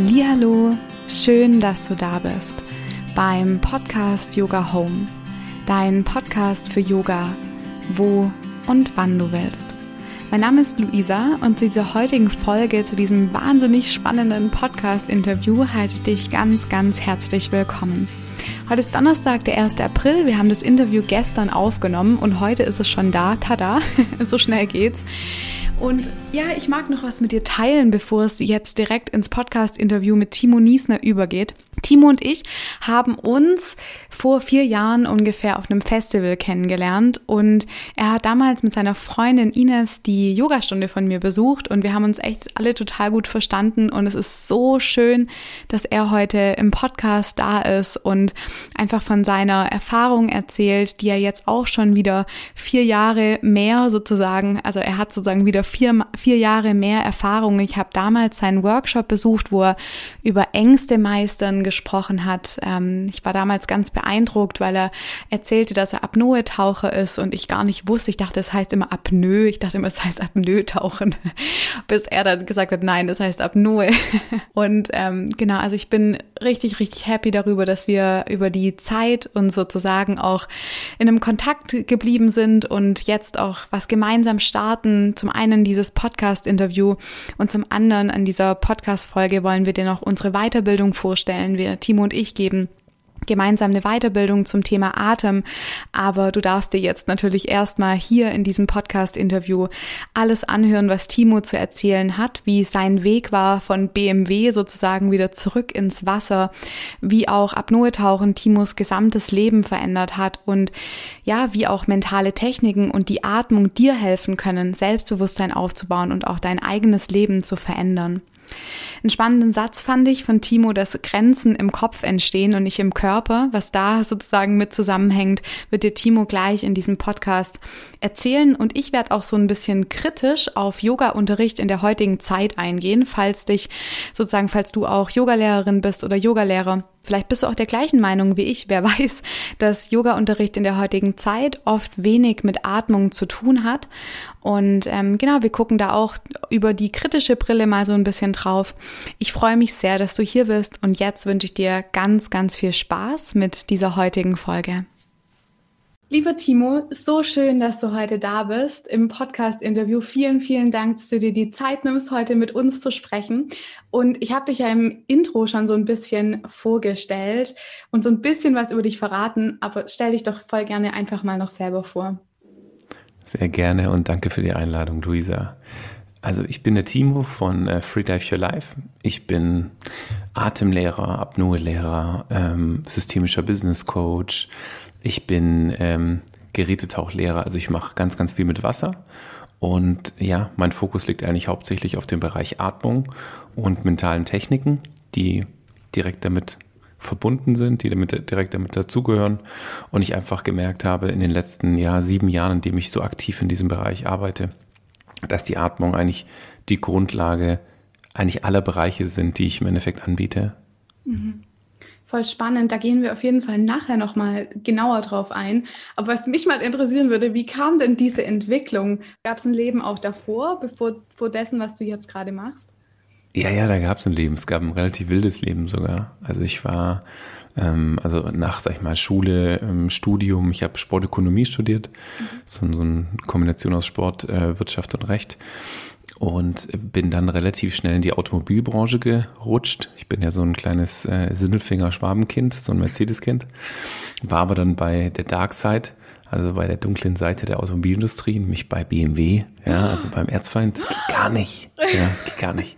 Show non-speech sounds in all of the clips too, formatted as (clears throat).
Hallo, schön, dass du da bist beim Podcast Yoga Home, dein Podcast für Yoga, wo und wann du willst. Mein Name ist Luisa und zu dieser heutigen Folge, zu diesem wahnsinnig spannenden Podcast-Interview heiße ich dich ganz, ganz herzlich willkommen. Heute ist Donnerstag, der 1. April. Wir haben das Interview gestern aufgenommen und heute ist es schon da. Tada, (laughs) so schnell geht's. Und ja, ich mag noch was mit dir teilen, bevor es jetzt direkt ins Podcast-Interview mit Timo Niesner übergeht. Timo und ich haben uns vor vier Jahren ungefähr auf einem Festival kennengelernt. Und er hat damals mit seiner Freundin Ines die Yogastunde von mir besucht. Und wir haben uns echt alle total gut verstanden. Und es ist so schön, dass er heute im Podcast da ist und einfach von seiner Erfahrung erzählt, die er jetzt auch schon wieder vier Jahre mehr sozusagen, also er hat sozusagen wieder vier, vier Jahre mehr Erfahrung. Ich habe damals seinen Workshop besucht, wo er über Ängste meistern gesprochen hat. Ähm, ich war damals ganz beeindruckt, weil er erzählte, dass er Apnoe-Taucher ist und ich gar nicht wusste. Ich dachte, es heißt immer Apnoe. Ich dachte immer, es heißt Apnoe-Tauchen, (laughs) bis er dann gesagt hat, nein, das heißt Apnoe. (laughs) Und ähm, genau, also ich bin richtig, richtig happy darüber, dass wir über die Zeit und sozusagen auch in einem Kontakt geblieben sind und jetzt auch was gemeinsam starten. Zum einen dieses Podcast-Interview und zum anderen an dieser Podcast-Folge wollen wir dir noch unsere Weiterbildung vorstellen. Wir, Timo und ich, geben gemeinsam eine Weiterbildung zum Thema Atem. Aber du darfst dir jetzt natürlich erstmal hier in diesem Podcast-Interview alles anhören, was Timo zu erzählen hat, wie sein Weg war von BMW sozusagen wieder zurück ins Wasser, wie auch Apnoe-Tauchen Timos gesamtes Leben verändert hat und ja, wie auch mentale Techniken und die Atmung dir helfen können, Selbstbewusstsein aufzubauen und auch dein eigenes Leben zu verändern. Einen spannenden Satz fand ich von Timo, dass Grenzen im Kopf entstehen und nicht im Körper. Was da sozusagen mit zusammenhängt, wird dir Timo gleich in diesem Podcast erzählen. Und ich werde auch so ein bisschen kritisch auf Yoga-Unterricht in der heutigen Zeit eingehen, falls dich sozusagen, falls du auch Yogalehrerin bist oder Yogalehrer Vielleicht bist du auch der gleichen Meinung wie ich. Wer (laughs) weiß, dass Yoga-Unterricht in der heutigen Zeit oft wenig mit Atmung zu tun hat. Und ähm, genau, wir gucken da auch über die kritische Brille mal so ein bisschen drauf. Ich freue mich sehr, dass du hier bist und jetzt wünsche ich dir ganz, ganz viel Spaß mit dieser heutigen Folge. Lieber Timo, so schön, dass du heute da bist im Podcast-Interview. Vielen, vielen Dank, dass du dir die Zeit nimmst, heute mit uns zu sprechen. Und ich habe dich ja im Intro schon so ein bisschen vorgestellt und so ein bisschen was über dich verraten, aber stell dich doch voll gerne einfach mal noch selber vor. Sehr gerne und danke für die Einladung, Luisa. Also ich bin der Timo von äh, Free Dive Your Life. Ich bin Atemlehrer, Apnoe-Lehrer, ähm, systemischer Business Coach, ich bin ähm, Gerätetauchlehrer, also ich mache ganz, ganz viel mit Wasser. Und ja, mein Fokus liegt eigentlich hauptsächlich auf dem Bereich Atmung und mentalen Techniken, die direkt damit verbunden sind, die damit, direkt damit dazugehören. Und ich einfach gemerkt habe in den letzten ja, sieben Jahren, in dem ich so aktiv in diesem Bereich arbeite, dass die Atmung eigentlich die Grundlage eigentlich aller Bereiche sind, die ich im Endeffekt anbiete. Mhm. Voll spannend. Da gehen wir auf jeden Fall nachher nochmal genauer drauf ein. Aber was mich mal interessieren würde, wie kam denn diese Entwicklung? Gab es ein Leben auch davor, bevor vor dessen, was du jetzt gerade machst? Ja, ja, da gab es ein Leben. Es gab ein relativ wildes Leben sogar. Also ich war, ähm, also nach, sag ich mal, Schule, ähm, Studium, ich habe Sportökonomie studiert, mhm. so, so, eine Kombination aus Sport, äh, Wirtschaft und Recht und bin dann relativ schnell in die Automobilbranche gerutscht. Ich bin ja so ein kleines äh, Sindelfinger-Schwabenkind, so ein Mercedes-Kind. War aber dann bei der Dark Side, also bei der dunklen Seite der Automobilindustrie, nämlich bei BMW, ja, also beim Erzfeind. Das geht gar nicht. Ja, das geht gar nicht.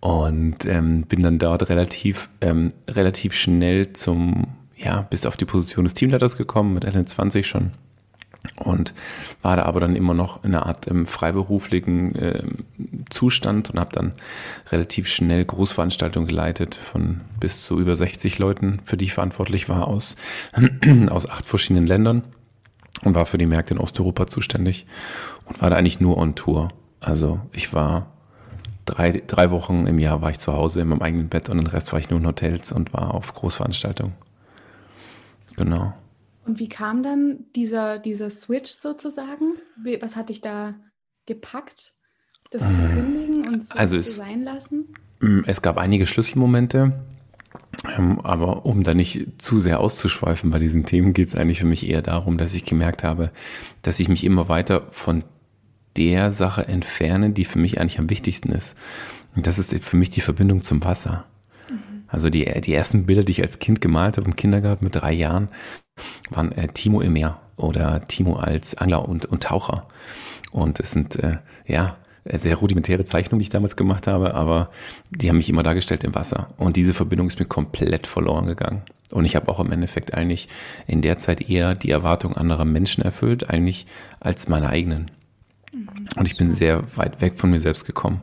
Und ähm, bin dann dort relativ, ähm, relativ schnell zum, ja, bis auf die Position des Teamleiters gekommen, mit Ende 20 schon und war da aber dann immer noch in einer Art ähm, freiberuflichen äh, Zustand und habe dann relativ schnell Großveranstaltungen geleitet von bis zu über 60 Leuten, für die ich verantwortlich war aus, (clears throat) aus acht verschiedenen Ländern und war für die Märkte in Osteuropa zuständig und war da eigentlich nur on Tour. Also ich war drei, drei Wochen im Jahr war ich zu Hause in meinem eigenen Bett und den Rest war ich nur in Hotels und war auf Großveranstaltungen. Genau. Und wie kam dann dieser, dieser Switch sozusagen? Was hat dich da gepackt, das zu ähm, kündigen und so also sein lassen? Mm, es gab einige Schlüsselmomente, ähm, aber um da nicht zu sehr auszuschweifen bei diesen Themen, geht es eigentlich für mich eher darum, dass ich gemerkt habe, dass ich mich immer weiter von der Sache entferne, die für mich eigentlich am wichtigsten ist. Und das ist für mich die Verbindung zum Wasser. Mhm. Also die, die ersten Bilder, die ich als Kind gemalt habe im Kindergarten mit drei Jahren, waren äh, Timo im Meer oder Timo als Angler und, und Taucher. Und es sind, äh, ja, sehr rudimentäre Zeichnungen, die ich damals gemacht habe, aber die haben mich immer dargestellt im Wasser. Und diese Verbindung ist mir komplett verloren gegangen. Und ich habe auch im Endeffekt eigentlich in der Zeit eher die Erwartung anderer Menschen erfüllt, eigentlich als meine eigenen. Und ich bin sehr weit weg von mir selbst gekommen.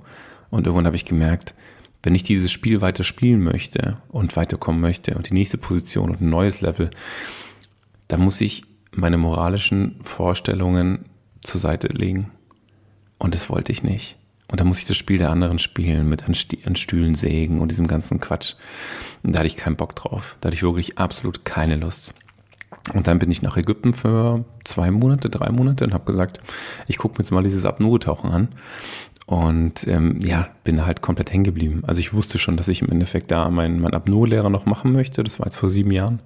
Und irgendwann habe ich gemerkt, wenn ich dieses Spiel weiter spielen möchte und weiterkommen möchte und die nächste Position und ein neues Level, dann muss ich meine moralischen Vorstellungen zur Seite legen. Und das wollte ich nicht. Und dann muss ich das Spiel der anderen spielen, mit an Stühlen sägen und diesem ganzen Quatsch. Und da hatte ich keinen Bock drauf. Da hatte ich wirklich absolut keine Lust. Und dann bin ich nach Ägypten für zwei Monate, drei Monate und habe gesagt, ich gucke mir jetzt mal dieses Apnoe-Tauchen an. Und ähm, ja, bin halt komplett hängen geblieben. Also ich wusste schon, dass ich im Endeffekt da meinen mein Apnoe-Lehrer noch machen möchte. Das war jetzt vor sieben Jahren.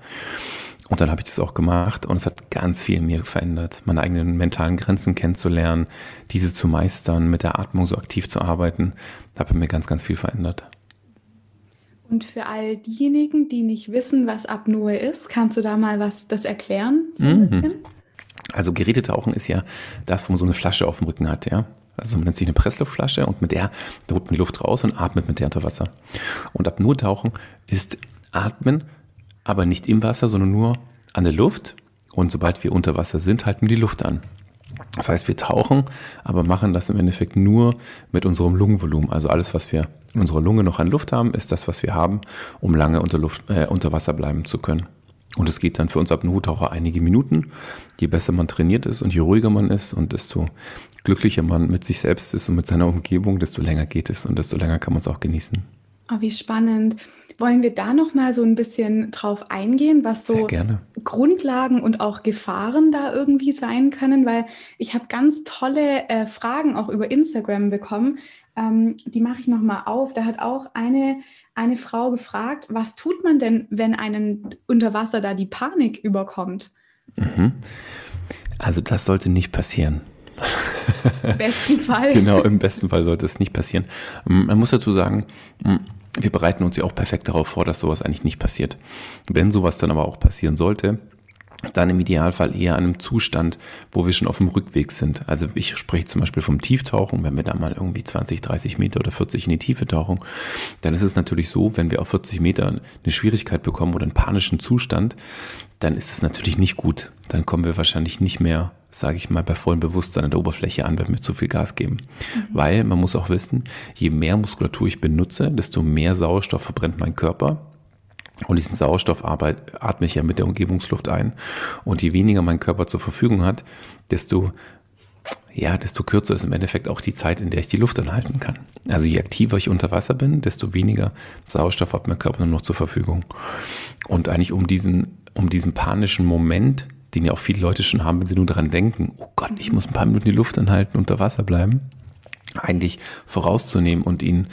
Und dann habe ich das auch gemacht und es hat ganz viel in mir verändert, meine eigenen mentalen Grenzen kennenzulernen, diese zu meistern, mit der Atmung so aktiv zu arbeiten, hat mir ganz, ganz viel verändert. Und für all diejenigen, die nicht wissen, was Apnoe ist, kannst du da mal was das erklären? So mhm. Also Gerätetauchen ist ja das, wo man so eine Flasche auf dem Rücken hat, ja. Also man nennt sich eine Pressluftflasche und mit der holt man die Luft raus und atmet mit der unter Wasser. Und Apnoe-Tauchen ist Atmen aber nicht im Wasser, sondern nur an der Luft. Und sobald wir unter Wasser sind, halten wir die Luft an. Das heißt, wir tauchen, aber machen das im Endeffekt nur mit unserem Lungenvolumen. Also alles, was wir in unserer Lunge noch an Luft haben, ist das, was wir haben, um lange unter, Luft, äh, unter Wasser bleiben zu können. Und es geht dann für uns ab Nottaucher einige Minuten. Je besser man trainiert ist und je ruhiger man ist und desto glücklicher man mit sich selbst ist und mit seiner Umgebung, desto länger geht es und desto länger kann man es auch genießen. Oh, wie spannend. Wollen wir da noch mal so ein bisschen drauf eingehen, was so Grundlagen und auch Gefahren da irgendwie sein können? Weil ich habe ganz tolle äh, Fragen auch über Instagram bekommen. Ähm, die mache ich noch mal auf. Da hat auch eine, eine Frau gefragt, was tut man denn, wenn einen unter Wasser da die Panik überkommt? Mhm. Also das sollte nicht passieren. Im besten Fall. (laughs) genau, im besten Fall sollte es nicht passieren. Man muss dazu sagen, wir bereiten uns ja auch perfekt darauf vor, dass sowas eigentlich nicht passiert. Wenn sowas dann aber auch passieren sollte, dann im Idealfall eher an einem Zustand, wo wir schon auf dem Rückweg sind. Also ich spreche zum Beispiel vom Tieftauchen, wenn wir da mal irgendwie 20, 30 Meter oder 40 in die Tiefe tauchen, dann ist es natürlich so, wenn wir auf 40 Meter eine Schwierigkeit bekommen oder einen panischen Zustand, dann ist es natürlich nicht gut. Dann kommen wir wahrscheinlich nicht mehr sage ich mal, bei vollem Bewusstsein an der Oberfläche an, wenn wir zu viel Gas geben. Mhm. Weil man muss auch wissen, je mehr Muskulatur ich benutze, desto mehr Sauerstoff verbrennt mein Körper. Und diesen Sauerstoff atme ich ja mit der Umgebungsluft ein. Und je weniger mein Körper zur Verfügung hat, desto ja, desto kürzer ist im Endeffekt auch die Zeit, in der ich die Luft anhalten kann. Also je aktiver ich unter Wasser bin, desto weniger Sauerstoff hat mein Körper nur noch zur Verfügung. Und eigentlich um diesen, um diesen panischen Moment den ja auch viele Leute schon haben, wenn sie nur daran denken, oh Gott, ich muss ein paar Minuten die Luft anhalten, unter Wasser bleiben, eigentlich vorauszunehmen und ihn,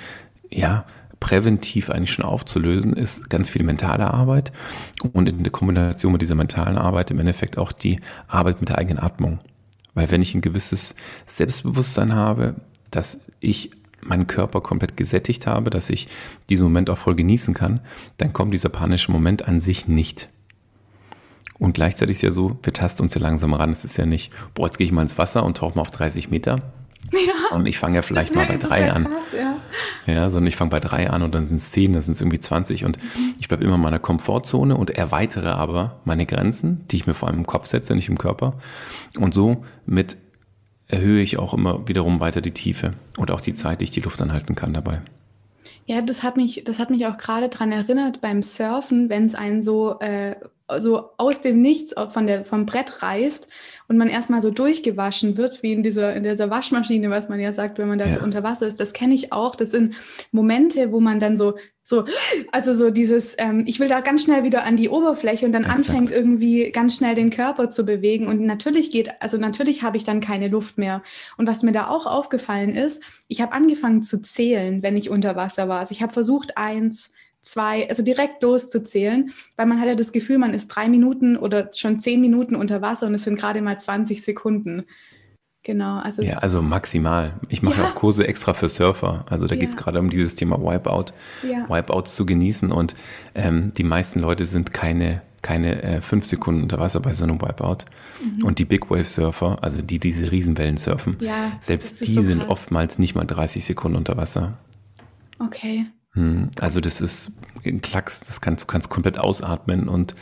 ja, präventiv eigentlich schon aufzulösen, ist ganz viel mentale Arbeit und in der Kombination mit dieser mentalen Arbeit im Endeffekt auch die Arbeit mit der eigenen Atmung. Weil wenn ich ein gewisses Selbstbewusstsein habe, dass ich meinen Körper komplett gesättigt habe, dass ich diesen Moment auch voll genießen kann, dann kommt dieser panische Moment an sich nicht. Und gleichzeitig ist ja so, wir tasten uns ja langsam ran. Es ist ja nicht, boah, jetzt gehe ich mal ins Wasser und tauche mal auf 30 Meter. Ja, und ich fange ja vielleicht mal bei drei an. Krass, ja. ja, sondern ich fange bei drei an und dann sind es zehn, dann sind es irgendwie 20 und mhm. ich bleibe immer in meiner Komfortzone und erweitere aber meine Grenzen, die ich mir vor allem im Kopf setze, nicht im Körper. Und so mit erhöhe ich auch immer wiederum weiter die Tiefe und auch die Zeit, die ich die Luft anhalten kann dabei. Ja, das hat mich, das hat mich auch gerade daran erinnert beim Surfen, wenn es einen so äh, so aus dem Nichts von der, vom Brett reißt und man erstmal so durchgewaschen wird, wie in dieser, in dieser Waschmaschine, was man ja sagt, wenn man da ja. so unter Wasser ist. Das kenne ich auch. Das sind Momente, wo man dann so, so, also so dieses, ähm, ich will da ganz schnell wieder an die Oberfläche und dann Exakt. anfängt irgendwie ganz schnell den Körper zu bewegen. Und natürlich geht, also natürlich habe ich dann keine Luft mehr. Und was mir da auch aufgefallen ist, ich habe angefangen zu zählen, wenn ich unter Wasser war. Also ich habe versucht, eins, zwei, also direkt loszuzählen, weil man hat ja das Gefühl, man ist drei Minuten oder schon zehn Minuten unter Wasser und es sind gerade mal 20 Sekunden. Genau. Also ja, also maximal. Ich mache ja. auch Kurse extra für Surfer. Also da ja. geht es gerade um dieses Thema Wipeout, ja. Wipeouts zu genießen. Und ähm, die meisten Leute sind keine, keine äh, fünf Sekunden unter Wasser bei so einem Wipeout. Mhm. Und die Big Wave Surfer, also die diese Riesenwellen surfen, selbst die so sind oftmals nicht mal 30 Sekunden unter Wasser. Okay. Hm, also das ist ein Klacks, das kannst, du kannst komplett ausatmen und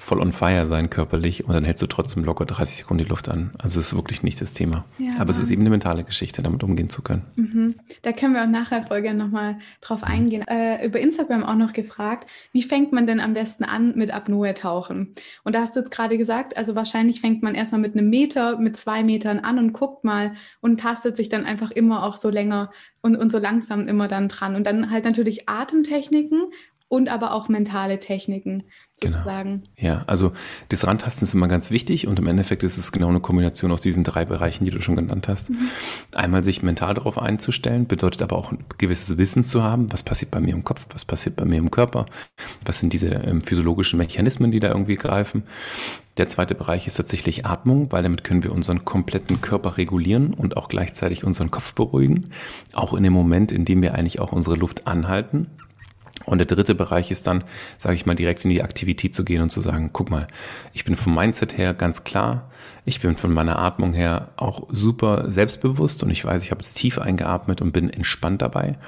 voll on fire sein körperlich und dann hältst du trotzdem locker 30 Sekunden die Luft an. Also es ist wirklich nicht das Thema. Ja, Aber es ist eben eine mentale Geschichte, damit umgehen zu können. Mhm. Da können wir auch nachher Folge nochmal drauf mhm. eingehen. Äh, über Instagram auch noch gefragt, wie fängt man denn am besten an mit Apnoe-Tauchen? Und da hast du jetzt gerade gesagt, also wahrscheinlich fängt man erstmal mit einem Meter, mit zwei Metern an und guckt mal und tastet sich dann einfach immer auch so länger und, und so langsam immer dann dran. Und dann halt natürlich Atemtechniken und aber auch mentale Techniken genau. sozusagen. Genau. Ja, also das Rantasten ist immer ganz wichtig und im Endeffekt ist es genau eine Kombination aus diesen drei Bereichen, die du schon genannt hast. Mhm. Einmal sich mental darauf einzustellen, bedeutet aber auch ein gewisses Wissen zu haben, was passiert bei mir im Kopf, was passiert bei mir im Körper, was sind diese ähm, physiologischen Mechanismen, die da irgendwie greifen. Der zweite Bereich ist tatsächlich Atmung, weil damit können wir unseren kompletten Körper regulieren und auch gleichzeitig unseren Kopf beruhigen. Auch in dem Moment, in dem wir eigentlich auch unsere Luft anhalten und der dritte Bereich ist dann, sage ich mal, direkt in die Aktivität zu gehen und zu sagen, guck mal, ich bin vom Mindset her ganz klar, ich bin von meiner Atmung her auch super selbstbewusst und ich weiß, ich habe jetzt tief eingeatmet und bin entspannt dabei.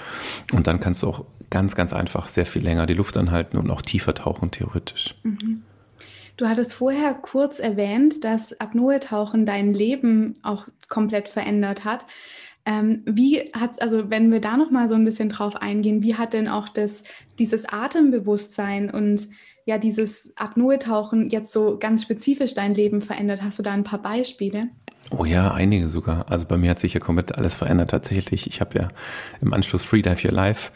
Und dann kannst du auch ganz, ganz einfach sehr viel länger die Luft anhalten und auch tiefer tauchen, theoretisch. Mhm. Du hattest vorher kurz erwähnt, dass Apnoe-Tauchen dein Leben auch komplett verändert hat. Ähm, wie hat, also wenn wir da noch mal so ein bisschen drauf eingehen, wie hat denn auch das, dieses Atembewusstsein und ja dieses Apnoe-Tauchen jetzt so ganz spezifisch dein Leben verändert? Hast du da ein paar Beispiele? Oh ja, einige sogar. Also bei mir hat sich ja komplett alles verändert tatsächlich. Ich habe ja im Anschluss Freedive Your Life,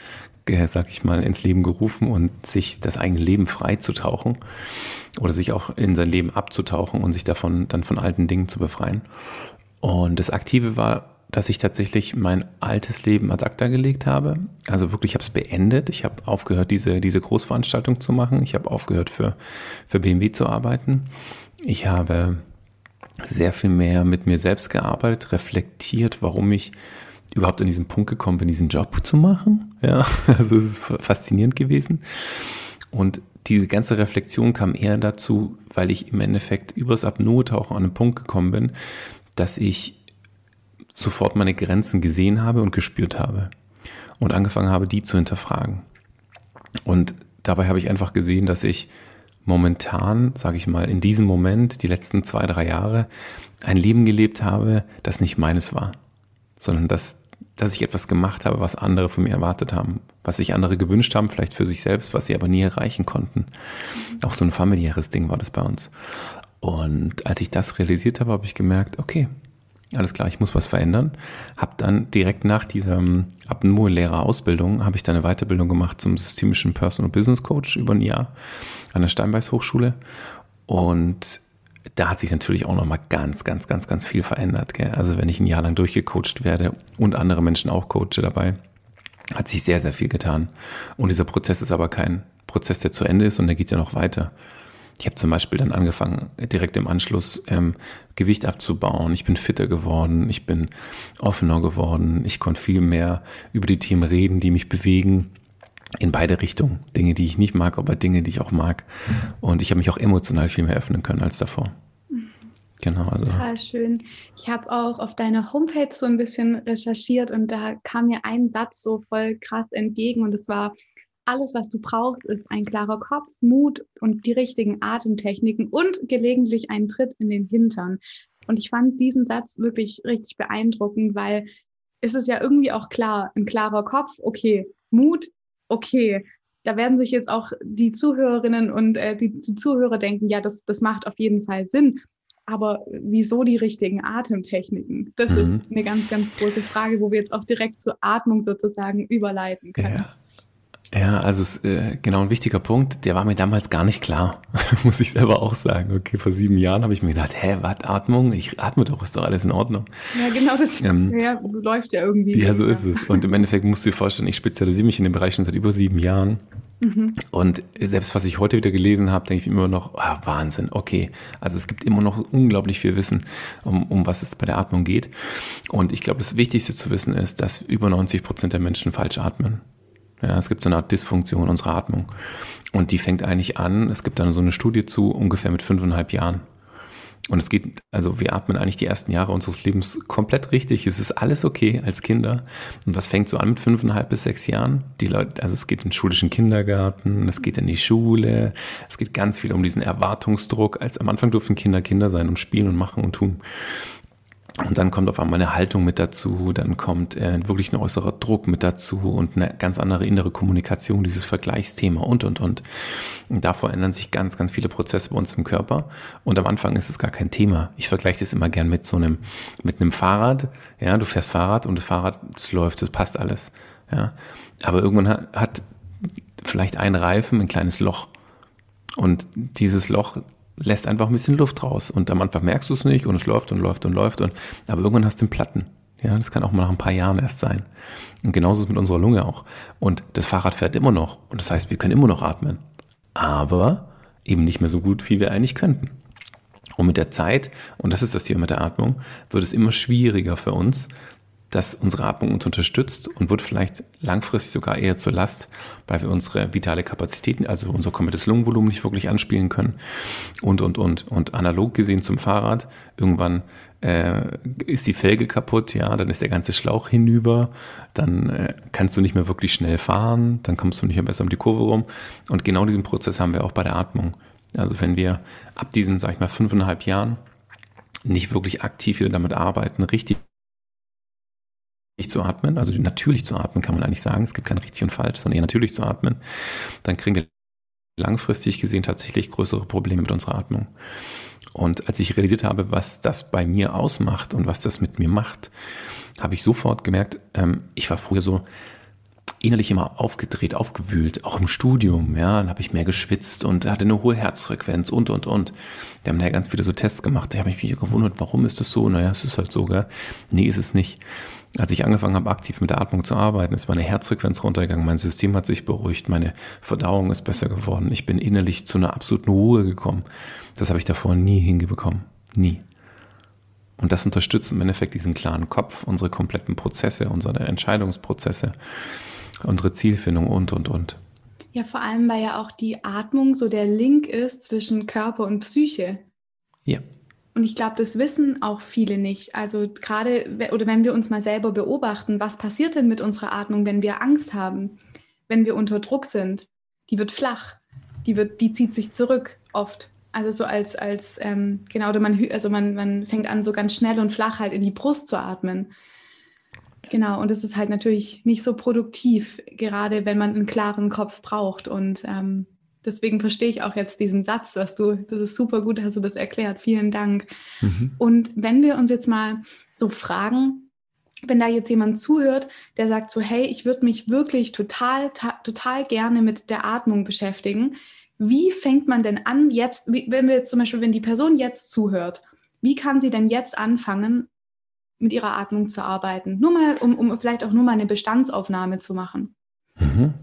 äh, sag ich mal, ins Leben gerufen und sich das eigene Leben frei zu tauchen oder sich auch in sein Leben abzutauchen und sich davon dann von alten Dingen zu befreien. Und das Aktive war dass ich tatsächlich mein altes Leben ad acta gelegt habe. Also wirklich, ich habe es beendet. Ich habe aufgehört, diese, diese Großveranstaltung zu machen. Ich habe aufgehört, für, für BMW zu arbeiten. Ich habe sehr viel mehr mit mir selbst gearbeitet, reflektiert, warum ich überhaupt an diesen Punkt gekommen bin, diesen Job zu machen. Ja, (laughs) also es ist faszinierend gewesen. Und diese ganze Reflexion kam eher dazu, weil ich im Endeffekt übers Apnoe-Tauchen an einen Punkt gekommen bin, dass ich sofort meine Grenzen gesehen habe und gespürt habe und angefangen habe, die zu hinterfragen. Und dabei habe ich einfach gesehen, dass ich momentan, sage ich mal, in diesem Moment, die letzten zwei, drei Jahre, ein Leben gelebt habe, das nicht meines war, sondern dass, dass ich etwas gemacht habe, was andere von mir erwartet haben, was sich andere gewünscht haben, vielleicht für sich selbst, was sie aber nie erreichen konnten. Auch so ein familiäres Ding war das bei uns. Und als ich das realisiert habe, habe ich gemerkt, okay, alles klar, ich muss was verändern. Habe dann direkt nach dieser Apnoe-Lehrer-Ausbildung, habe ich dann eine Weiterbildung gemacht zum systemischen Personal Business Coach über ein Jahr an der Steinbeiß Hochschule. Und da hat sich natürlich auch nochmal ganz, ganz, ganz, ganz viel verändert. Gell? Also wenn ich ein Jahr lang durchgecoacht werde und andere Menschen auch coache dabei, hat sich sehr, sehr viel getan. Und dieser Prozess ist aber kein Prozess, der zu Ende ist und der geht ja noch weiter. Ich habe zum Beispiel dann angefangen, direkt im Anschluss ähm, Gewicht abzubauen. Ich bin fitter geworden, ich bin offener geworden, ich konnte viel mehr über die Themen reden, die mich bewegen. In beide Richtungen. Dinge, die ich nicht mag, aber Dinge, die ich auch mag. Und ich habe mich auch emotional viel mehr öffnen können als davor. Genau, also. Total schön. Ich habe auch auf deiner Homepage so ein bisschen recherchiert und da kam mir ein Satz so voll krass entgegen und es war, alles, was du brauchst, ist ein klarer Kopf, Mut und die richtigen Atemtechniken und gelegentlich ein Tritt in den Hintern. Und ich fand diesen Satz wirklich richtig beeindruckend, weil es ist ja irgendwie auch klar, ein klarer Kopf, okay, Mut, okay. da werden sich jetzt auch die Zuhörerinnen und äh, die, die Zuhörer denken, ja, das, das macht auf jeden Fall Sinn. Aber wieso die richtigen Atemtechniken? Das mhm. ist eine ganz, ganz große Frage, wo wir jetzt auch direkt zur Atmung sozusagen überleiten können. Ja. Ja, also äh, genau ein wichtiger Punkt, der war mir damals gar nicht klar, (laughs) muss ich selber auch sagen. Okay, vor sieben Jahren habe ich mir gedacht, hä, was, Atmung? Ich atme doch, ist doch alles in Ordnung. Ja, genau, das ähm, ja, so läuft ja irgendwie. Ja, so ist es. Und im Endeffekt musst du dir vorstellen, ich spezialisiere mich in dem Bereich schon seit über sieben Jahren. Mhm. Und selbst was ich heute wieder gelesen habe, denke ich immer noch, ah, Wahnsinn, okay. Also es gibt immer noch unglaublich viel Wissen, um, um was es bei der Atmung geht. Und ich glaube, das Wichtigste zu wissen ist, dass über 90 Prozent der Menschen falsch atmen. Ja, es gibt so eine Art Dysfunktion unserer Atmung. Und die fängt eigentlich an, es gibt dann so eine Studie zu, ungefähr mit fünfeinhalb Jahren. Und es geht, also wir atmen eigentlich die ersten Jahre unseres Lebens komplett richtig. Es ist alles okay als Kinder. Und was fängt so an mit fünfeinhalb bis sechs Jahren? Die Leute, also es geht in den schulischen Kindergarten, es geht in die Schule, es geht ganz viel um diesen Erwartungsdruck. Als am Anfang dürfen Kinder Kinder sein und spielen und machen und tun. Und dann kommt auf einmal eine Haltung mit dazu, dann kommt äh, wirklich ein äußerer Druck mit dazu und eine ganz andere innere Kommunikation, dieses Vergleichsthema und, und, und. Und davor ändern sich ganz, ganz viele Prozesse bei uns im Körper. Und am Anfang ist es gar kein Thema. Ich vergleiche das immer gern mit so einem, mit einem Fahrrad. Ja, du fährst Fahrrad und das Fahrrad, es läuft, es passt alles. Ja. Aber irgendwann hat, hat vielleicht ein Reifen ein kleines Loch. Und dieses Loch lässt einfach ein bisschen Luft raus. Und am Anfang merkst du es nicht und es läuft und läuft und läuft. Und, aber irgendwann hast du den Platten. Ja, das kann auch mal nach ein paar Jahren erst sein. Und genauso ist es mit unserer Lunge auch. Und das Fahrrad fährt immer noch. Und das heißt, wir können immer noch atmen. Aber eben nicht mehr so gut, wie wir eigentlich könnten. Und mit der Zeit, und das ist das Thema mit der Atmung, wird es immer schwieriger für uns, das unsere Atmung uns unterstützt und wird vielleicht langfristig sogar eher zur Last, weil wir unsere vitale Kapazitäten, also unser komplettes Lungenvolumen nicht wirklich anspielen können und, und, und. Und analog gesehen zum Fahrrad, irgendwann äh, ist die Felge kaputt, ja, dann ist der ganze Schlauch hinüber, dann äh, kannst du nicht mehr wirklich schnell fahren, dann kommst du nicht mehr besser um die Kurve rum. Und genau diesen Prozess haben wir auch bei der Atmung. Also wenn wir ab diesen, sag ich mal, fünfeinhalb Jahren nicht wirklich aktiv wieder damit arbeiten, richtig zu atmen, also natürlich zu atmen, kann man eigentlich sagen. Es gibt kein richtig und falsch, sondern eher natürlich zu atmen. Dann kriegen wir langfristig gesehen tatsächlich größere Probleme mit unserer Atmung. Und als ich realisiert habe, was das bei mir ausmacht und was das mit mir macht, habe ich sofort gemerkt, ähm, ich war früher so innerlich immer aufgedreht, aufgewühlt, auch im Studium, ja, dann habe ich mehr geschwitzt und hatte eine hohe Herzfrequenz und, und, und. Wir haben ja ganz viele so Tests gemacht, da habe ich mich gewundert, warum ist das so? Naja, es ist halt so, gell? Nee, ist es nicht als ich angefangen habe, aktiv mit der Atmung zu arbeiten, ist meine Herzfrequenz runtergegangen, mein System hat sich beruhigt, meine Verdauung ist besser geworden, ich bin innerlich zu einer absoluten Ruhe gekommen. Das habe ich davor nie hingebekommen. Nie. Und das unterstützt im Endeffekt diesen klaren Kopf, unsere kompletten Prozesse, unsere Entscheidungsprozesse, unsere Zielfindung und, und, und. Ja, vor allem, weil ja auch die Atmung so der Link ist zwischen Körper und Psyche. Ja. Und ich glaube, das wissen auch viele nicht. Also gerade, oder wenn wir uns mal selber beobachten, was passiert denn mit unserer Atmung, wenn wir Angst haben, wenn wir unter Druck sind? Die wird flach, die, wird, die zieht sich zurück oft. Also so als, als ähm, genau, oder man, also man, man fängt an, so ganz schnell und flach halt in die Brust zu atmen. Genau, und das ist halt natürlich nicht so produktiv, gerade wenn man einen klaren Kopf braucht. Und ähm, deswegen verstehe ich auch jetzt diesen Satz, was du, das ist super gut, hast du das erklärt. Vielen Dank. Mhm. Und wenn wir uns jetzt mal so fragen, wenn da jetzt jemand zuhört, der sagt so, hey, ich würde mich wirklich total, total gerne mit der Atmung beschäftigen. Wie fängt man denn an jetzt, wenn wir jetzt zum Beispiel, wenn die Person jetzt zuhört, wie kann sie denn jetzt anfangen, mit ihrer Atmung zu arbeiten? Nur mal, um, um vielleicht auch nur mal eine Bestandsaufnahme zu machen.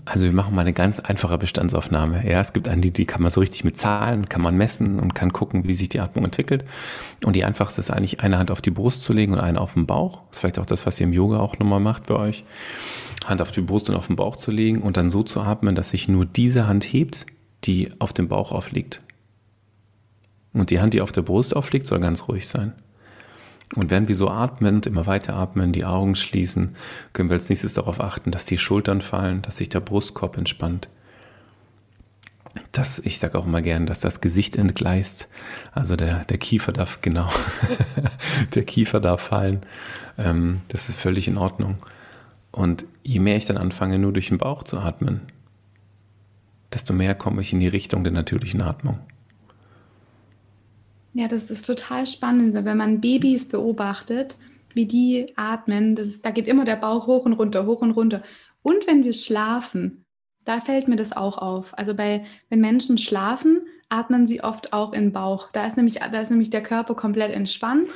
Also wir machen mal eine ganz einfache Bestandsaufnahme. Ja, es gibt eine, die, die kann man so richtig mit Zahlen, kann man messen und kann gucken, wie sich die Atmung entwickelt. Und die einfachste ist eigentlich, eine Hand auf die Brust zu legen und eine auf den Bauch. Das ist vielleicht auch das, was ihr im Yoga auch nochmal macht bei euch. Hand auf die Brust und auf den Bauch zu legen und dann so zu atmen, dass sich nur diese Hand hebt, die auf dem Bauch aufliegt. Und die Hand, die auf der Brust aufliegt, soll ganz ruhig sein. Und während wir so atmen, immer weiter atmen, die Augen schließen, können wir als nächstes darauf achten, dass die Schultern fallen, dass sich der Brustkorb entspannt. Dass, ich sage auch immer gern, dass das Gesicht entgleist. Also der, der Kiefer darf, genau, (laughs) der Kiefer darf fallen. Ähm, das ist völlig in Ordnung. Und je mehr ich dann anfange, nur durch den Bauch zu atmen, desto mehr komme ich in die Richtung der natürlichen Atmung. Ja, das ist total spannend, weil wenn man Babys beobachtet, wie die atmen, das ist, da geht immer der Bauch hoch und runter, hoch und runter. Und wenn wir schlafen, da fällt mir das auch auf. Also bei, wenn Menschen schlafen, atmen sie oft auch in den Bauch. Da ist nämlich, da ist nämlich der Körper komplett entspannt.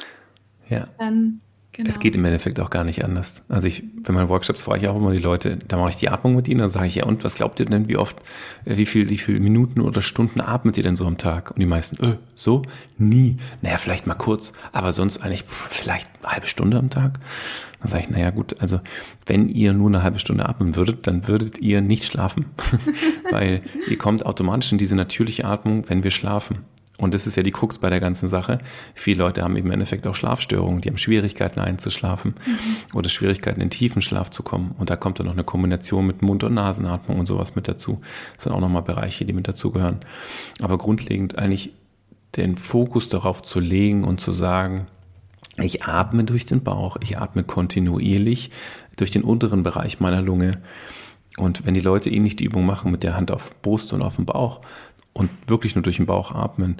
Ja. Dann Genau. Es geht im Endeffekt auch gar nicht anders. Also ich, wenn man Workshops frage ich auch immer die Leute, da mache ich die Atmung mit ihnen, dann sage ich, ja, und was glaubt ihr denn, wie oft, äh, wie viel, wie viele Minuten oder Stunden atmet ihr denn so am Tag? Und die meisten, äh, so? Nie. Naja, vielleicht mal kurz, aber sonst eigentlich pff, vielleicht eine halbe Stunde am Tag. Dann sage ich, naja gut, also wenn ihr nur eine halbe Stunde atmen würdet, dann würdet ihr nicht schlafen. (laughs) Weil ihr kommt automatisch in diese natürliche Atmung, wenn wir schlafen. Und das ist ja die Krux bei der ganzen Sache. Viele Leute haben im Endeffekt auch Schlafstörungen, die haben Schwierigkeiten einzuschlafen mhm. oder Schwierigkeiten in tiefen Schlaf zu kommen. Und da kommt dann noch eine Kombination mit Mund- und Nasenatmung und sowas mit dazu. Das sind auch nochmal Bereiche, die mit dazugehören. Aber grundlegend eigentlich den Fokus darauf zu legen und zu sagen, ich atme durch den Bauch, ich atme kontinuierlich durch den unteren Bereich meiner Lunge. Und wenn die Leute ähnlich die Übung machen mit der Hand auf Brust und auf dem Bauch, und wirklich nur durch den Bauch atmen,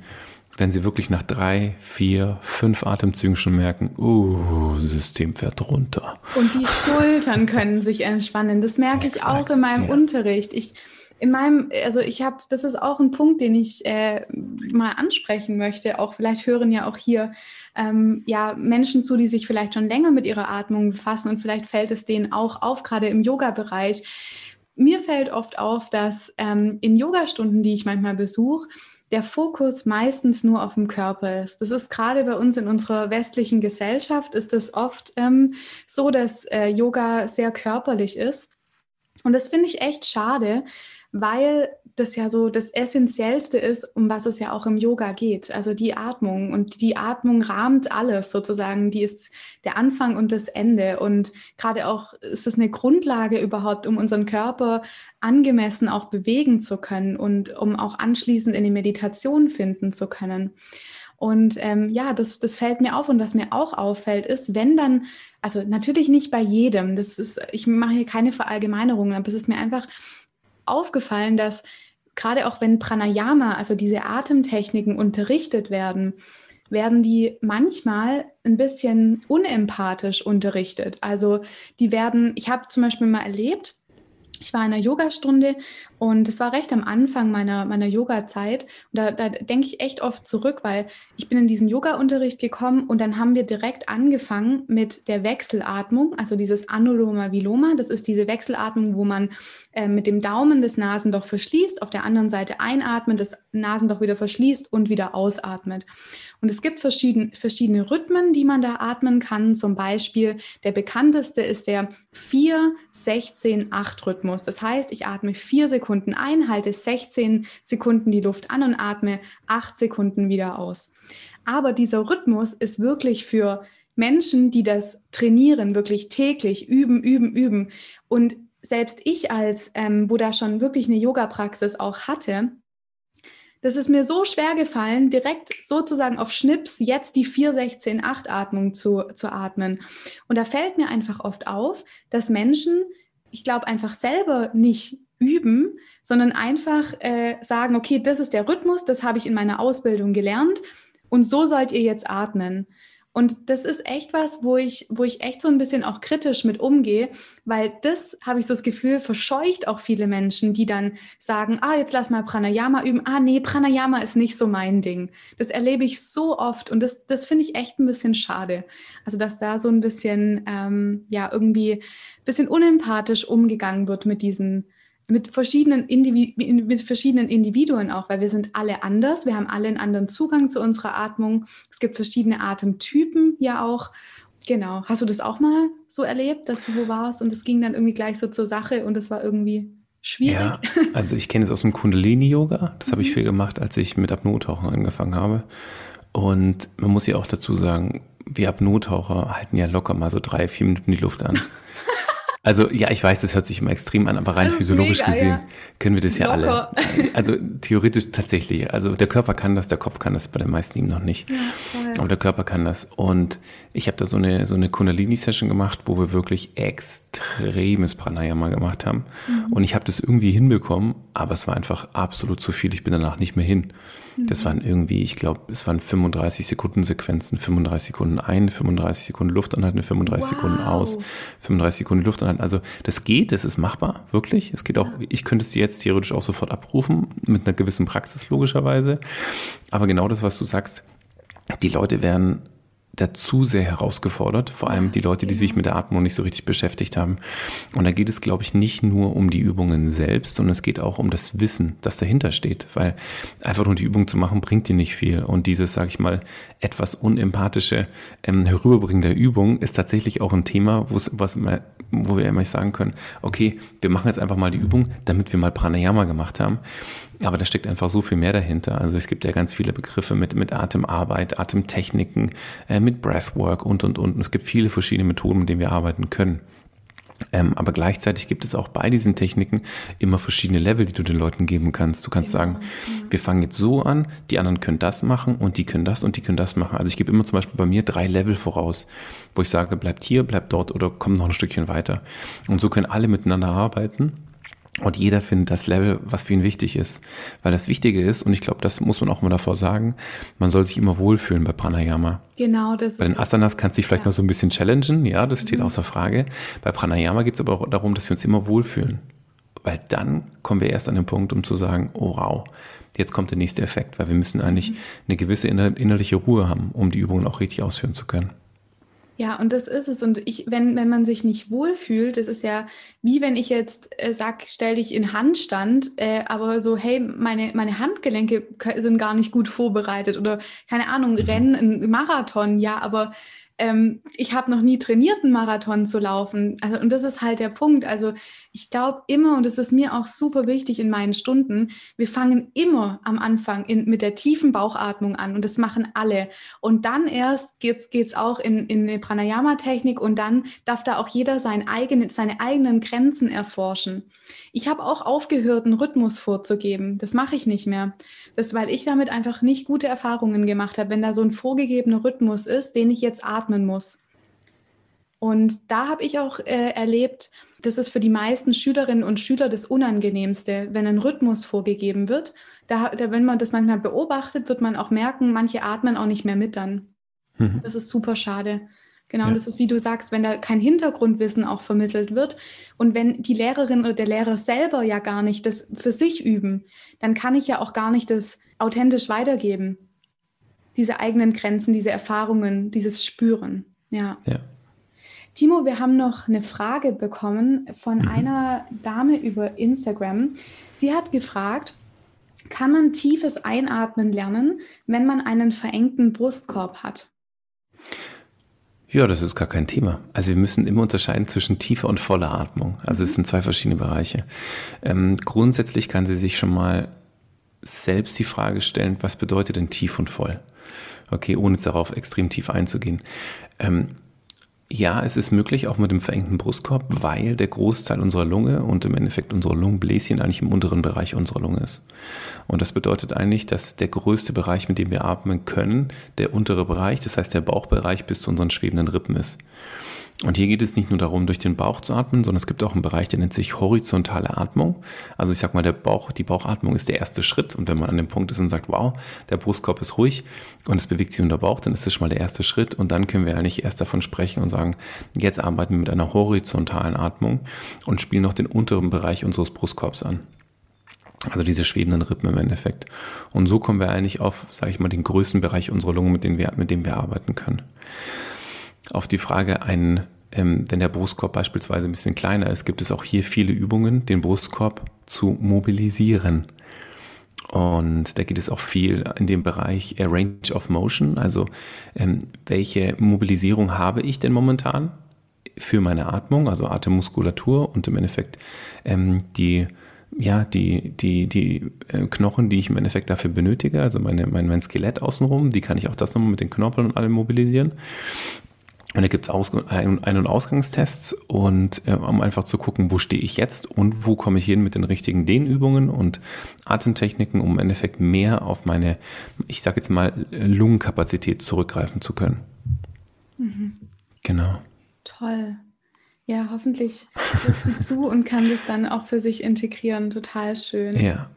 wenn sie wirklich nach drei, vier, fünf Atemzügen schon merken, uh, System fährt runter. Und die Schultern können sich entspannen. Das merke Exakt, ich auch in meinem ja. Unterricht. Ich, in meinem, also ich habe, das ist auch ein Punkt, den ich äh, mal ansprechen möchte. Auch vielleicht hören ja auch hier ähm, ja Menschen zu, die sich vielleicht schon länger mit ihrer Atmung befassen und vielleicht fällt es denen auch auf, gerade im Yoga-Bereich mir fällt oft auf, dass ähm, in Yogastunden, die ich manchmal besuche, der Fokus meistens nur auf dem Körper ist. Das ist gerade bei uns in unserer westlichen Gesellschaft, ist es oft ähm, so, dass äh, Yoga sehr körperlich ist. Und das finde ich echt schade, weil das ja so das Essentiellste ist, um was es ja auch im Yoga geht. Also die Atmung. Und die Atmung rahmt alles sozusagen. Die ist der Anfang und das Ende. Und gerade auch ist es eine Grundlage überhaupt, um unseren Körper angemessen auch bewegen zu können und um auch anschließend in die Meditation finden zu können. Und ähm, ja, das, das fällt mir auf. Und was mir auch auffällt, ist, wenn dann, also natürlich nicht bei jedem, das ist, ich mache hier keine Verallgemeinerungen, aber es ist mir einfach aufgefallen, dass gerade auch wenn Pranayama, also diese Atemtechniken unterrichtet werden, werden die manchmal ein bisschen unempathisch unterrichtet. Also die werden, ich habe zum Beispiel mal erlebt, ich war in einer Yogastunde und es war recht am Anfang meiner, meiner Yoga-Zeit. Und da, da denke ich echt oft zurück, weil ich bin in diesen Yoga-Unterricht gekommen und dann haben wir direkt angefangen mit der Wechselatmung, also dieses Anuloma Viloma. Das ist diese Wechselatmung, wo man äh, mit dem Daumen das Nasenloch verschließt, auf der anderen Seite einatmet, das Nasenloch wieder verschließt und wieder ausatmet. Und es gibt verschieden, verschiedene Rhythmen, die man da atmen kann. Zum Beispiel der bekannteste ist der 4-16-8-Rhythmus. Das heißt, ich atme 4 Sekunden ein, halte 16 Sekunden die Luft an und atme 8 Sekunden wieder aus. Aber dieser Rhythmus ist wirklich für Menschen, die das trainieren, wirklich täglich üben, üben, üben. Und selbst ich als, ähm, wo da schon wirklich eine Yoga-Praxis auch hatte, das ist mir so schwer gefallen, direkt sozusagen auf Schnips jetzt die 4-16-8-Atmung zu, zu atmen. Und da fällt mir einfach oft auf, dass Menschen, ich glaube, einfach selber nicht üben, sondern einfach äh, sagen, okay, das ist der Rhythmus, das habe ich in meiner Ausbildung gelernt und so sollt ihr jetzt atmen. Und das ist echt was, wo ich, wo ich echt so ein bisschen auch kritisch mit umgehe, weil das, habe ich so das Gefühl, verscheucht auch viele Menschen, die dann sagen, ah, jetzt lass mal Pranayama üben. Ah, nee, Pranayama ist nicht so mein Ding. Das erlebe ich so oft und das, das finde ich echt ein bisschen schade. Also, dass da so ein bisschen, ähm, ja, irgendwie ein bisschen unempathisch umgegangen wird mit diesen, mit verschiedenen, mit verschiedenen Individuen auch, weil wir sind alle anders. Wir haben alle einen anderen Zugang zu unserer Atmung. Es gibt verschiedene Atemtypen ja auch. Genau. Hast du das auch mal so erlebt, dass du wo warst und es ging dann irgendwie gleich so zur Sache und es war irgendwie schwierig? Ja, (laughs) also ich kenne es aus dem Kundalini-Yoga. Das habe ich mhm. viel gemacht, als ich mit Apnoe-Tauchen angefangen habe. Und man muss ja auch dazu sagen, wir Apnoe-Taucher halten ja locker mal so drei, vier Minuten die Luft an. (laughs) Also ja, ich weiß, das hört sich immer extrem an, aber rein physiologisch mega, gesehen ja. können wir das ja Locker. alle. Also theoretisch tatsächlich. Also der Körper kann das, der Kopf kann das bei den meisten eben noch nicht. Ja, Aber der Körper kann das. Und ich habe da so eine, so eine Kundalini-Session gemacht, wo wir wirklich extremes Pranayama gemacht haben. Mhm. Und ich habe das irgendwie hinbekommen, aber es war einfach absolut zu viel. Ich bin danach nicht mehr hin. Das waren irgendwie, ich glaube, es waren 35 Sekunden Sequenzen, 35 Sekunden ein, 35 Sekunden Luft anhalten, 35 wow. Sekunden aus, 35 Sekunden Luft anhalten. Also das geht, das ist machbar, wirklich. Es geht auch, ich könnte es jetzt theoretisch auch sofort abrufen, mit einer gewissen Praxis logischerweise. Aber genau das, was du sagst, die Leute werden dazu sehr herausgefordert, vor allem die Leute, die sich mit der Atmung nicht so richtig beschäftigt haben. Und da geht es, glaube ich, nicht nur um die Übungen selbst, sondern es geht auch um das Wissen, das dahinter steht, weil einfach nur die Übung zu machen, bringt dir nicht viel. Und dieses, sage ich mal, etwas unempathische ähm, Herüberbringen der Übung ist tatsächlich auch ein Thema, wo was immer, wo wir immer sagen können, okay, wir machen jetzt einfach mal die Übung, damit wir mal Pranayama gemacht haben. Aber da steckt einfach so viel mehr dahinter. Also es gibt ja ganz viele Begriffe mit, mit Atemarbeit, Atemtechniken, äh, mit Breathwork und, und, und. Und es gibt viele verschiedene Methoden, mit denen wir arbeiten können. Ähm, aber gleichzeitig gibt es auch bei diesen Techniken immer verschiedene Level, die du den Leuten geben kannst. Du kannst genau. sagen, wir fangen jetzt so an, die anderen können das machen und die können das und die können das machen. Also ich gebe immer zum Beispiel bei mir drei Level voraus, wo ich sage, bleibt hier, bleibt dort oder komm noch ein Stückchen weiter. Und so können alle miteinander arbeiten und jeder findet das Level, was für ihn wichtig ist. Weil das Wichtige ist, und ich glaube, das muss man auch immer davor sagen, man soll sich immer wohlfühlen bei Pranayama. Genau, das Bei den Asanas kannst du dich vielleicht ja. mal so ein bisschen challengen, ja, das steht mhm. außer Frage. Bei Pranayama geht es aber auch darum, dass wir uns immer wohlfühlen. Weil dann kommen wir erst an den Punkt, um zu sagen, oh wow, jetzt kommt der nächste Effekt, weil wir müssen eigentlich mhm. eine gewisse innerliche Ruhe haben, um die Übungen auch richtig ausführen zu können. Ja, und das ist es. Und ich, wenn, wenn man sich nicht wohlfühlt, das ist ja wie wenn ich jetzt äh, sag, stell dich in Handstand, äh, aber so, hey, meine, meine Handgelenke sind gar nicht gut vorbereitet oder keine Ahnung, mhm. Rennen, ein Marathon, ja, aber ähm, ich habe noch nie trainiert, einen Marathon zu laufen. Also, und das ist halt der Punkt. Also ich glaube immer, und das ist mir auch super wichtig in meinen Stunden, wir fangen immer am Anfang in, mit der tiefen Bauchatmung an und das machen alle. Und dann erst geht es auch in, in eine Pranayama-Technik und dann darf da auch jeder sein eigene, seine eigenen Grenzen erforschen. Ich habe auch aufgehört, einen Rhythmus vorzugeben. Das mache ich nicht mehr. Das, weil ich damit einfach nicht gute Erfahrungen gemacht habe, wenn da so ein vorgegebener Rhythmus ist, den ich jetzt atmen muss. Und da habe ich auch äh, erlebt, das ist für die meisten Schülerinnen und Schüler das Unangenehmste, wenn ein Rhythmus vorgegeben wird. Da, da, wenn man das manchmal beobachtet, wird man auch merken, manche atmen auch nicht mehr mit dann. Mhm. Das ist super schade. Genau, ja. und das ist, wie du sagst, wenn da kein Hintergrundwissen auch vermittelt wird und wenn die Lehrerin oder der Lehrer selber ja gar nicht das für sich üben, dann kann ich ja auch gar nicht das authentisch weitergeben. Diese eigenen Grenzen, diese Erfahrungen, dieses Spüren. Ja. ja. Timo, wir haben noch eine Frage bekommen von mhm. einer Dame über Instagram. Sie hat gefragt, kann man tiefes Einatmen lernen, wenn man einen verengten Brustkorb hat? Ja, das ist gar kein Thema. Also wir müssen immer unterscheiden zwischen tiefer und voller Atmung. Also es mhm. sind zwei verschiedene Bereiche. Ähm, grundsätzlich kann sie sich schon mal selbst die Frage stellen, was bedeutet denn tief und voll? Okay, ohne jetzt darauf extrem tief einzugehen. Ähm, ja, es ist möglich, auch mit dem verengten Brustkorb, weil der Großteil unserer Lunge und im Endeffekt unsere Lungenbläschen eigentlich im unteren Bereich unserer Lunge ist. Und das bedeutet eigentlich, dass der größte Bereich, mit dem wir atmen können, der untere Bereich, das heißt der Bauchbereich bis zu unseren schwebenden Rippen ist. Und hier geht es nicht nur darum, durch den Bauch zu atmen, sondern es gibt auch einen Bereich, der nennt sich horizontale Atmung. Also ich sag mal, der Bauch, die Bauchatmung ist der erste Schritt. Und wenn man an dem Punkt ist und sagt, wow, der Brustkorb ist ruhig und es bewegt sich unter Bauch, dann ist das schon mal der erste Schritt. Und dann können wir eigentlich erst davon sprechen und sagen, jetzt arbeiten wir mit einer horizontalen Atmung und spielen noch den unteren Bereich unseres Brustkorbs an. Also diese schwebenden Rippen im Endeffekt. Und so kommen wir eigentlich auf, sage ich mal, den größten Bereich unserer Lunge, mit dem wir, mit dem wir arbeiten können auf die Frage ein, ähm, wenn der Brustkorb beispielsweise ein bisschen kleiner ist, gibt es auch hier viele Übungen, den Brustkorb zu mobilisieren. Und da geht es auch viel in dem Bereich äh, Range of Motion, also ähm, welche Mobilisierung habe ich denn momentan für meine Atmung, also Atemmuskulatur und im Endeffekt ähm, die ja, die, die, die äh, Knochen, die ich im Endeffekt dafür benötige, also meine, mein, mein Skelett außenrum, die kann ich auch das nochmal mit den Knorpeln und allem mobilisieren. Und da gibt es Ein-, und Ausgangstests und äh, um einfach zu gucken, wo stehe ich jetzt und wo komme ich hin mit den richtigen Dehnübungen und Atemtechniken, um im Endeffekt mehr auf meine, ich sage jetzt mal, Lungenkapazität zurückgreifen zu können. Mhm. Genau. Toll. Ja, hoffentlich hört sie zu und kann das dann auch für sich integrieren. Total schön. Ja.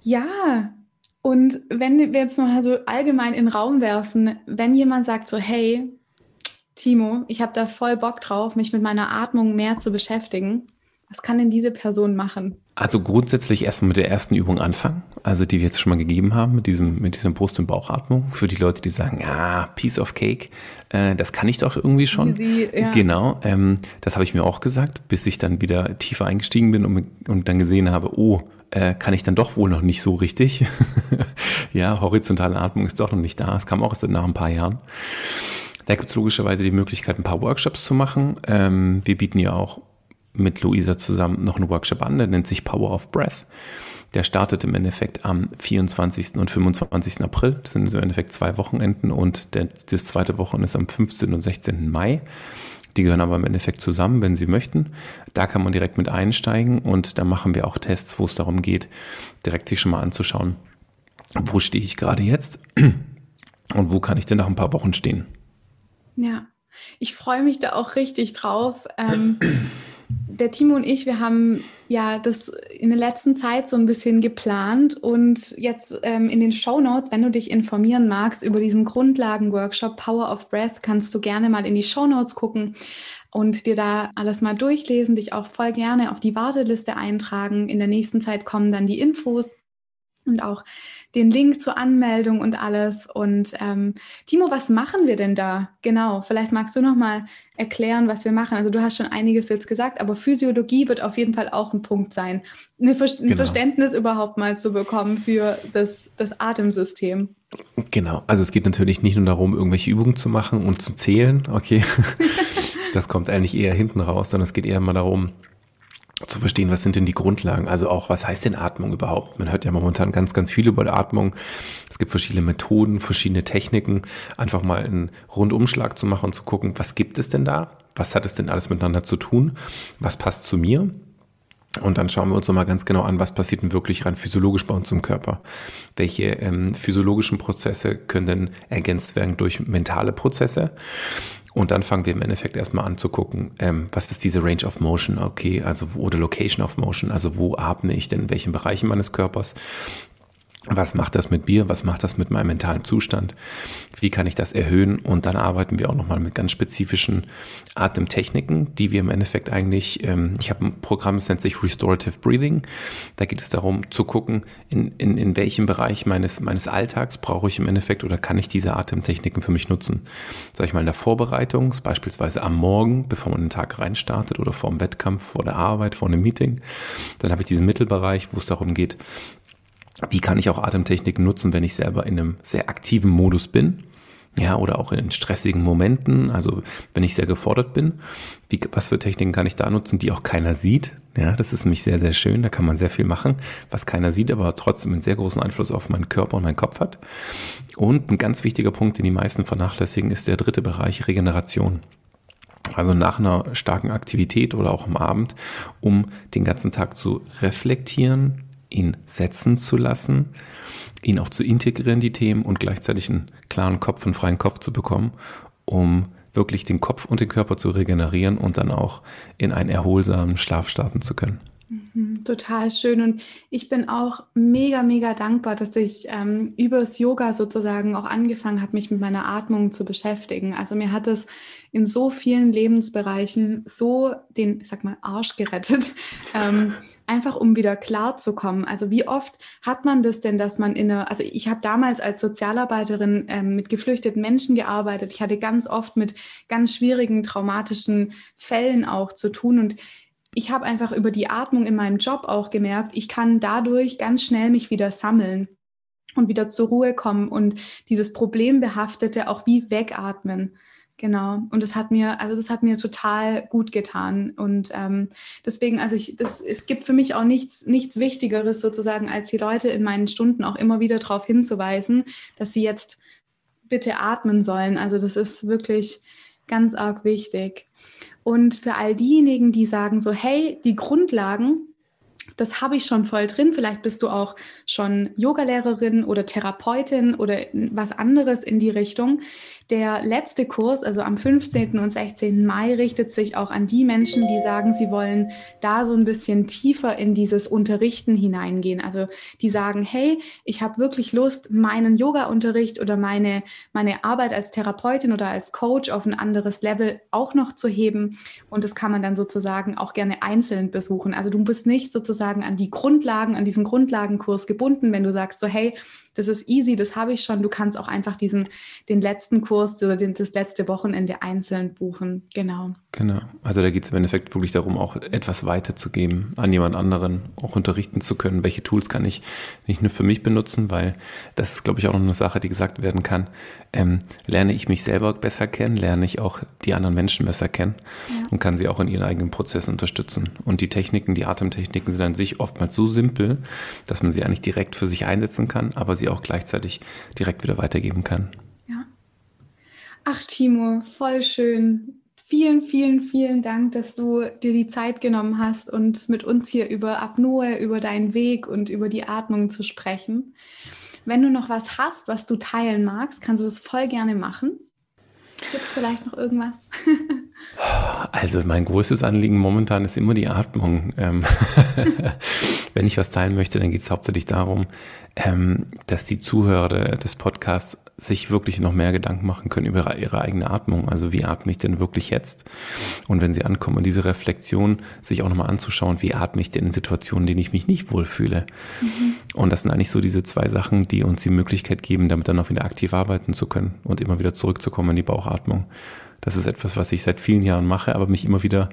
Ja, und wenn wir jetzt mal so allgemein in den Raum werfen, wenn jemand sagt so, hey, Timo, ich habe da voll Bock drauf, mich mit meiner Atmung mehr zu beschäftigen. Was kann denn diese Person machen? Also grundsätzlich erstmal mit der ersten Übung anfangen, also die wir jetzt schon mal gegeben haben, mit diesem, mit diesem Brust- und Bauchatmung. Für die Leute, die sagen, ja, Piece of Cake, äh, das kann ich doch irgendwie schon. Wie, ja. Genau, ähm, das habe ich mir auch gesagt, bis ich dann wieder tiefer eingestiegen bin und, und dann gesehen habe, oh, äh, kann ich dann doch wohl noch nicht so richtig. (laughs) ja, horizontale Atmung ist doch noch nicht da. Es kam auch erst nach ein paar Jahren. Da gibt es logischerweise die Möglichkeit, ein paar Workshops zu machen. Ähm, wir bieten ja auch mit Luisa zusammen noch einen Workshop an, der nennt sich Power of Breath. Der startet im Endeffekt am 24. und 25. April. Das sind im Endeffekt zwei Wochenenden und der, das zweite Wochenende ist am 15. und 16. Mai. Die gehören aber im Endeffekt zusammen, wenn Sie möchten. Da kann man direkt mit einsteigen und da machen wir auch Tests, wo es darum geht, direkt sich schon mal anzuschauen, wo stehe ich gerade jetzt (clears throat) und wo kann ich denn nach ein paar Wochen stehen. Ja, ich freue mich da auch richtig drauf. Ähm, der Timo und ich, wir haben ja das in der letzten Zeit so ein bisschen geplant und jetzt ähm, in den Show Notes, wenn du dich informieren magst über diesen Grundlagen-Workshop Power of Breath, kannst du gerne mal in die Show Notes gucken und dir da alles mal durchlesen, dich auch voll gerne auf die Warteliste eintragen. In der nächsten Zeit kommen dann die Infos und auch den Link zur Anmeldung und alles. Und ähm, Timo, was machen wir denn da? Genau, vielleicht magst du noch mal erklären, was wir machen. Also du hast schon einiges jetzt gesagt, aber Physiologie wird auf jeden Fall auch ein Punkt sein, ein, Ver genau. Verständnis überhaupt mal zu bekommen für das, das Atemsystem. Genau, also es geht natürlich nicht nur darum, irgendwelche Übungen zu machen und zu zählen, okay. (laughs) das kommt eigentlich eher hinten raus, sondern es geht eher mal darum, zu verstehen, was sind denn die Grundlagen? Also auch, was heißt denn Atmung überhaupt? Man hört ja momentan ganz, ganz viel über die Atmung. Es gibt verschiedene Methoden, verschiedene Techniken, einfach mal einen Rundumschlag zu machen und zu gucken, was gibt es denn da? Was hat es denn alles miteinander zu tun? Was passt zu mir? Und dann schauen wir uns nochmal ganz genau an, was passiert denn wirklich rein physiologisch bei uns im Körper. Welche ähm, physiologischen Prozesse können denn ergänzt werden durch mentale Prozesse? Und dann fangen wir im Endeffekt erstmal an zu gucken, ähm, was ist diese Range of Motion, okay, also oder Location of Motion, also wo atme ich denn in welchen Bereichen meines Körpers, was macht das mit mir? Was macht das mit meinem mentalen Zustand? Wie kann ich das erhöhen? Und dann arbeiten wir auch nochmal mit ganz spezifischen Atemtechniken, die wir im Endeffekt eigentlich, ähm, ich habe ein Programm, das nennt sich Restorative Breathing. Da geht es darum zu gucken, in, in, in welchem Bereich meines, meines Alltags brauche ich im Endeffekt oder kann ich diese Atemtechniken für mich nutzen. Sag ich mal in der Vorbereitung, beispielsweise am Morgen, bevor man den Tag reinstartet oder vor dem Wettkampf, vor der Arbeit, vor einem Meeting. Dann habe ich diesen Mittelbereich, wo es darum geht, wie kann ich auch Atemtechniken nutzen, wenn ich selber in einem sehr aktiven Modus bin? Ja, oder auch in stressigen Momenten, also wenn ich sehr gefordert bin, wie, was für Techniken kann ich da nutzen, die auch keiner sieht? Ja, das ist nämlich sehr, sehr schön, da kann man sehr viel machen, was keiner sieht, aber trotzdem einen sehr großen Einfluss auf meinen Körper und meinen Kopf hat. Und ein ganz wichtiger Punkt, den die meisten vernachlässigen, ist der dritte Bereich Regeneration. Also nach einer starken Aktivität oder auch am Abend, um den ganzen Tag zu reflektieren, ihn setzen zu lassen, ihn auch zu integrieren, die Themen und gleichzeitig einen klaren Kopf, einen freien Kopf zu bekommen, um wirklich den Kopf und den Körper zu regenerieren und dann auch in einen erholsamen Schlaf starten zu können. Mhm, total schön. Und ich bin auch mega, mega dankbar, dass ich ähm, übers Yoga sozusagen auch angefangen habe, mich mit meiner Atmung zu beschäftigen. Also mir hat es in so vielen Lebensbereichen so den, ich sag mal, Arsch gerettet, (laughs) ähm, einfach um wieder klar zu kommen. Also wie oft hat man das denn, dass man in einer, also ich habe damals als Sozialarbeiterin ähm, mit geflüchteten Menschen gearbeitet. Ich hatte ganz oft mit ganz schwierigen, traumatischen Fällen auch zu tun und ich habe einfach über die Atmung in meinem Job auch gemerkt, ich kann dadurch ganz schnell mich wieder sammeln und wieder zur Ruhe kommen und dieses Problembehaftete auch wie wegatmen. Genau. Und das hat mir, also das hat mir total gut getan. Und ähm, deswegen, also ich, das gibt für mich auch nichts, nichts Wichtigeres sozusagen, als die Leute in meinen Stunden auch immer wieder darauf hinzuweisen, dass sie jetzt bitte atmen sollen. Also das ist wirklich Ganz arg wichtig. Und für all diejenigen, die sagen so, hey, die Grundlagen, das habe ich schon voll drin. Vielleicht bist du auch schon Yogalehrerin oder Therapeutin oder was anderes in die Richtung. Der letzte Kurs, also am 15. und 16. Mai, richtet sich auch an die Menschen, die sagen, sie wollen da so ein bisschen tiefer in dieses Unterrichten hineingehen. Also die sagen, hey, ich habe wirklich Lust, meinen Yoga-Unterricht oder meine, meine Arbeit als Therapeutin oder als Coach auf ein anderes Level auch noch zu heben. Und das kann man dann sozusagen auch gerne einzeln besuchen. Also du bist nicht sozusagen an die Grundlagen, an diesen Grundlagenkurs gebunden, wenn du sagst so, hey, das ist easy, das habe ich schon. Du kannst auch einfach diesen, den letzten Kurs oder den, das letzte Wochenende einzeln buchen. Genau. Genau. Also da geht es im Endeffekt wirklich darum, auch etwas weiterzugeben, an jemand anderen auch unterrichten zu können. Welche Tools kann ich nicht nur für mich benutzen, weil das ist, glaube ich, auch noch eine Sache, die gesagt werden kann. Ähm, lerne ich mich selber besser kennen, lerne ich auch die anderen Menschen besser kennen ja. und kann sie auch in ihren eigenen Prozess unterstützen. Und die Techniken, die Atemtechniken sind an sich oftmals so simpel, dass man sie eigentlich direkt für sich einsetzen kann, aber sie auch gleichzeitig direkt wieder weitergeben kann. Ja. Ach, Timo, voll schön. Vielen, vielen, vielen Dank, dass du dir die Zeit genommen hast und mit uns hier über Apnoe, über deinen Weg und über die Atmung zu sprechen. Wenn du noch was hast, was du teilen magst, kannst du das voll gerne machen. Gibt es vielleicht noch irgendwas? Also mein größtes Anliegen momentan ist immer die Atmung. Ähm, (laughs) wenn ich was teilen möchte, dann geht es hauptsächlich darum, ähm, dass die Zuhörer des Podcasts sich wirklich noch mehr Gedanken machen können über ihre eigene Atmung. Also wie atme ich denn wirklich jetzt? Und wenn sie ankommen, diese Reflexion sich auch nochmal anzuschauen, wie atme ich denn in Situationen, in denen ich mich nicht wohlfühle? Mhm. Und das sind eigentlich so diese zwei Sachen, die uns die Möglichkeit geben, damit dann auch wieder aktiv arbeiten zu können und immer wieder zurückzukommen in die Bauchatmung. Das ist etwas, was ich seit vielen Jahren mache, aber mich immer wieder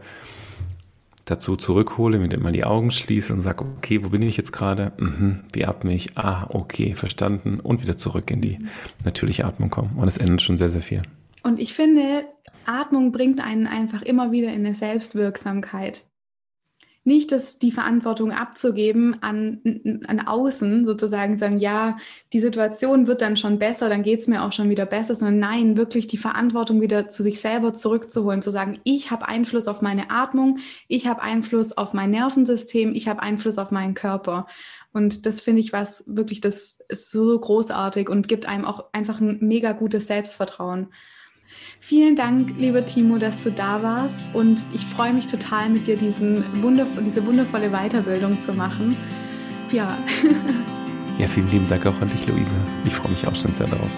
dazu zurückhole, mir mal die Augen schließe und sage, okay, wo bin ich jetzt gerade? Mhm, wie atme ich? Ah, okay, verstanden. Und wieder zurück in die natürliche Atmung kommen. Und es ändert schon sehr, sehr viel. Und ich finde, Atmung bringt einen einfach immer wieder in eine Selbstwirksamkeit nicht das, die Verantwortung abzugeben an, an außen, sozusagen sagen, ja, die Situation wird dann schon besser, dann geht es mir auch schon wieder besser, sondern nein, wirklich die Verantwortung wieder zu sich selber zurückzuholen, zu sagen, ich habe Einfluss auf meine Atmung, ich habe Einfluss auf mein Nervensystem, ich habe Einfluss auf meinen Körper. Und das finde ich was wirklich, das ist so großartig und gibt einem auch einfach ein mega gutes Selbstvertrauen. Vielen Dank, lieber Timo, dass du da warst und ich freue mich total, mit dir diesen wunderv diese wundervolle Weiterbildung zu machen. Ja. (laughs) ja, vielen lieben Dank auch an dich, Luise. Ich freue mich auch schon sehr darauf.